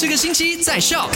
这个星期在笑。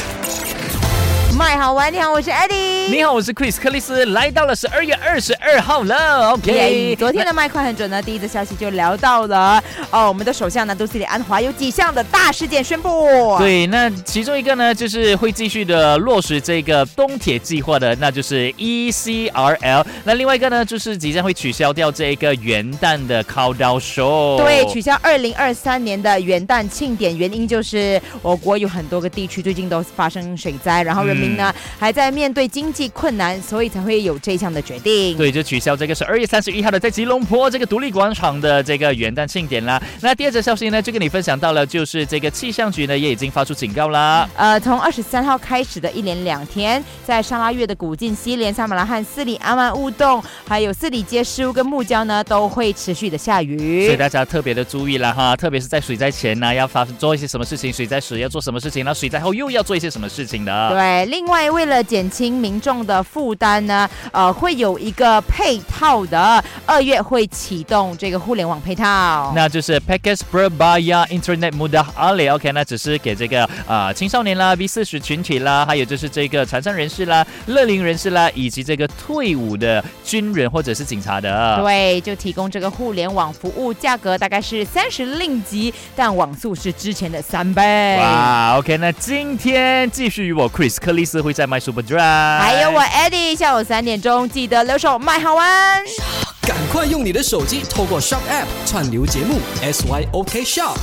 麦好玩，你好，我是 Eddie。你好，我是 Chris 克里斯，来到了十二月二十二号了。OK，昨天的麦快很准呢，第一则消息就聊到了哦，我们的首相呢，杜斯里安华有几项的大事件宣布。对，那其中一个呢，就是会继续的落实这个东铁计划的，那就是 ECRL。那另外一个呢，就是即将会取消掉这个元旦的 Countdown Show。对，取消二零二三年的元旦庆典，原因就是我国有很多个地区最近都发生水灾，然后人。民呢还在面对经济困难，所以才会有这项的决定。对，就取消这个十二月三十一号的在吉隆坡这个独立广场的这个元旦庆典啦。那第二则消息呢，就跟你分享到了，就是这个气象局呢也已经发出警告啦。呃，从二十三号开始的一连两天，在沙拉越的古晋、西连、萨马拉汉、斯里阿曼乌洞，还有斯里街、事务跟木礁呢，都会持续的下雨。所以大家特别的注意了哈，特别是在水灾前呢，要发做一些什么事情；水灾时要做什么事情；那水灾后又要做一些什么事情的。对。另外，为了减轻民众的负担呢，呃，会有一个配套的，二月会启动这个互联网配套，那就是 Package Berbaya Internet Mudah Ali。OK，那只是给这个呃青少年啦、B 四十群体啦，还有就是这个残障人士啦、乐龄人士啦，以及这个退伍的军人或者是警察的。对，就提供这个互联网服务，价格大概是三十令吉，但网速是之前的三倍。哇，OK，那今天继续与我 Chris 克会在。在 My Super Drive，还有我 Eddie，下午三点钟记得留守麦好玩。赶快用你的手机透过 Shop App 串流节目 SYOK Shop。